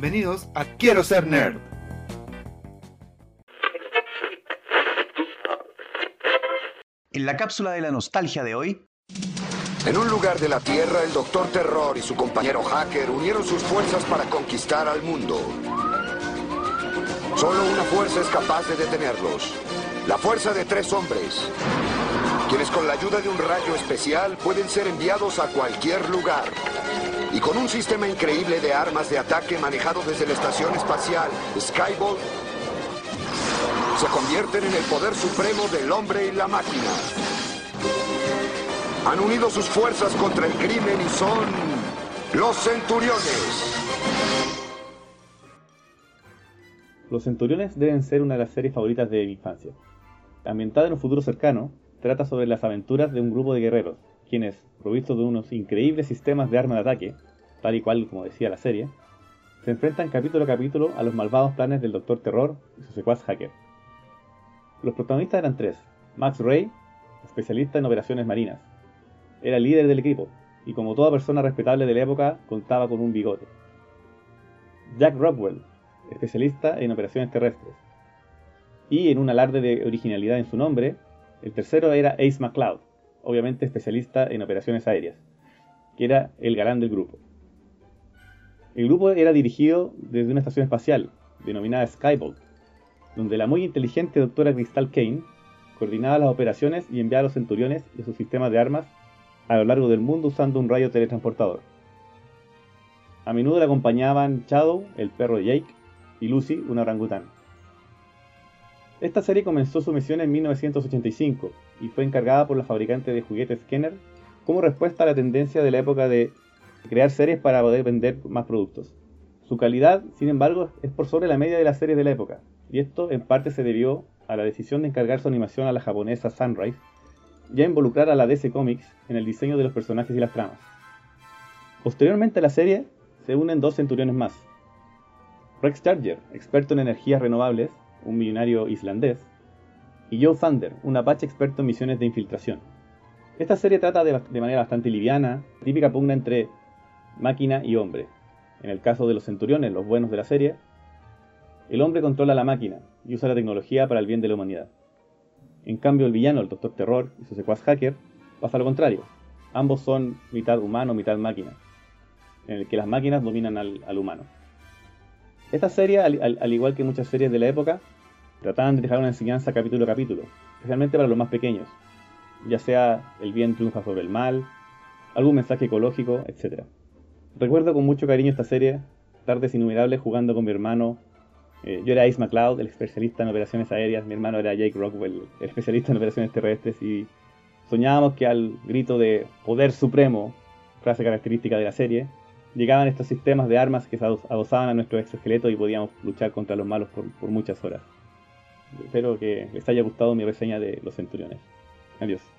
Bienvenidos a Quiero ser nerd. En la cápsula de la nostalgia de hoy, En un lugar de la Tierra, el Doctor Terror y su compañero Hacker unieron sus fuerzas para conquistar al mundo. Solo una fuerza es capaz de detenerlos. La fuerza de tres hombres. Quienes con la ayuda de un rayo especial pueden ser enviados a cualquier lugar. Y con un sistema increíble de armas de ataque manejado desde la estación espacial Skyball, se convierten en el poder supremo del hombre y la máquina. Han unido sus fuerzas contra el crimen y son los centuriones. Los Centuriones deben ser una de las series favoritas de mi infancia. Ambientada en un futuro cercano, trata sobre las aventuras de un grupo de guerreros, quienes, provistos de unos increíbles sistemas de arma de ataque, tal y cual como decía la serie, se enfrentan capítulo a capítulo a los malvados planes del Doctor Terror y su secuaz hacker. Los protagonistas eran tres. Max Ray, especialista en operaciones marinas. Era líder del equipo, y como toda persona respetable de la época, contaba con un bigote. Jack Rockwell, especialista en operaciones terrestres. Y en un alarde de originalidad en su nombre, el tercero era Ace McCloud, obviamente especialista en operaciones aéreas, que era el galán del grupo. El grupo era dirigido desde una estación espacial, denominada Skybolt, donde la muy inteligente doctora Crystal Kane coordinaba las operaciones y enviaba a los centuriones y sus sistemas de armas a lo largo del mundo usando un rayo teletransportador. A menudo le acompañaban Shadow, el perro de Jake, y Lucy, una orangután. Esta serie comenzó su misión en 1985 y fue encargada por la fabricante de juguetes Kenner como respuesta a la tendencia de la época de crear series para poder vender más productos. Su calidad, sin embargo, es por sobre la media de las series de la época, y esto en parte se debió a la decisión de encargar su animación a la japonesa Sunrise y a involucrar a la DC Comics en el diseño de los personajes y las tramas. Posteriormente a la serie se unen dos centuriones más. Rex Charger, experto en energías renovables, un millonario islandés, y Joe Thunder, un apache experto en misiones de infiltración. Esta serie trata de, manera bastante liviana, típica pugna entre máquina y hombre. En el caso de los centuriones, los buenos de la serie, el hombre controla la máquina y usa la tecnología para el bien de la humanidad. En cambio, el villano, el Doctor Terror y su secuaz hacker, pasa lo contrario. Ambos son mitad humano, mitad máquina, en el que las máquinas dominan al humano. Esta serie, al, al, al, igual que muchas series de la época, trataban de dejar una enseñanza capítulo a capítulo, especialmente para los más pequeños, ya sea el bien triunfa sobre el mal, algún mensaje ecológico, etc. Recuerdo con mucho cariño esta serie, tardes innumerables jugando con mi hermano. Eh, yo era Ace McCloud, el especialista en operaciones aéreas, mi hermano era Jake Rockwell, el especialista en operaciones terrestres, y soñábamos que al grito de poder supremo, frase característica de la serie, llegaban estos sistemas de armas que se adosaban a nuestro exoesqueleto y podíamos luchar contra los malos por, por muchas horas. Espero que les haya gustado mi reseña de los centuriones. Adiós.